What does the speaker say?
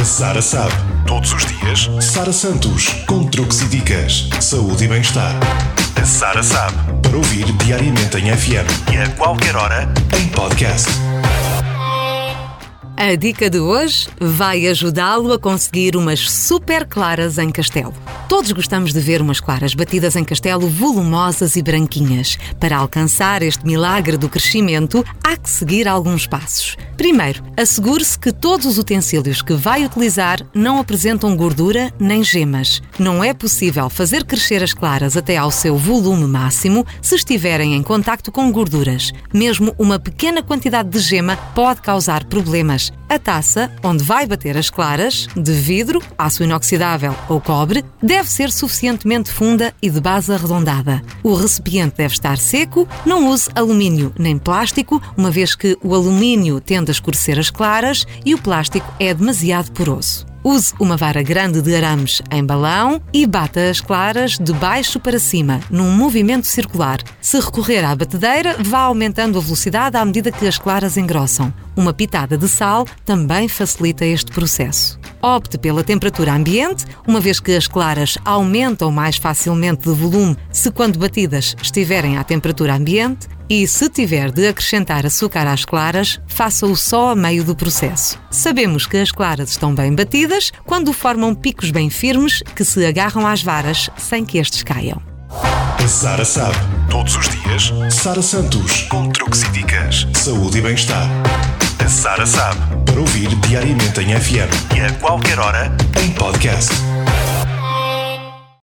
A Sara sabe. Todos os dias, Sara Santos, com truques e dicas, saúde e bem-estar. A Sara sabe. Para ouvir diariamente em FM e a qualquer hora em podcast. A dica de hoje vai ajudá-lo a conseguir umas super claras em castelo. Todos gostamos de ver umas claras batidas em castelo volumosas e branquinhas. Para alcançar este milagre do crescimento, há que seguir alguns passos. Primeiro, assegure-se que todos os utensílios que vai utilizar não apresentam gordura nem gemas. Não é possível fazer crescer as claras até ao seu volume máximo se estiverem em contacto com gorduras. Mesmo uma pequena quantidade de gema pode causar problemas. A taça, onde vai bater as claras, de vidro, aço inoxidável ou cobre, deve ser suficientemente funda e de base arredondada. O recipiente deve estar seco, não use alumínio nem plástico, uma vez que o alumínio tende a escurecer as claras e o plástico é demasiado poroso. Use uma vara grande de arames em balão e bata as claras de baixo para cima, num movimento circular. Se recorrer à batedeira, vá aumentando a velocidade à medida que as claras engrossam. Uma pitada de sal também facilita este processo. Opte pela temperatura ambiente, uma vez que as claras aumentam mais facilmente de volume se, quando batidas, estiverem à temperatura ambiente. E se tiver de acrescentar açúcar às claras, faça-o só a meio do processo. Sabemos que as claras estão bem batidas quando formam picos bem firmes que se agarram às varas sem que estes caiam. A Sara sabe. Todos os dias, Sara Santos, com truques e dicas, saúde e bem-estar. A Sara sabe. Para ouvir diariamente em FM e a qualquer hora em podcast.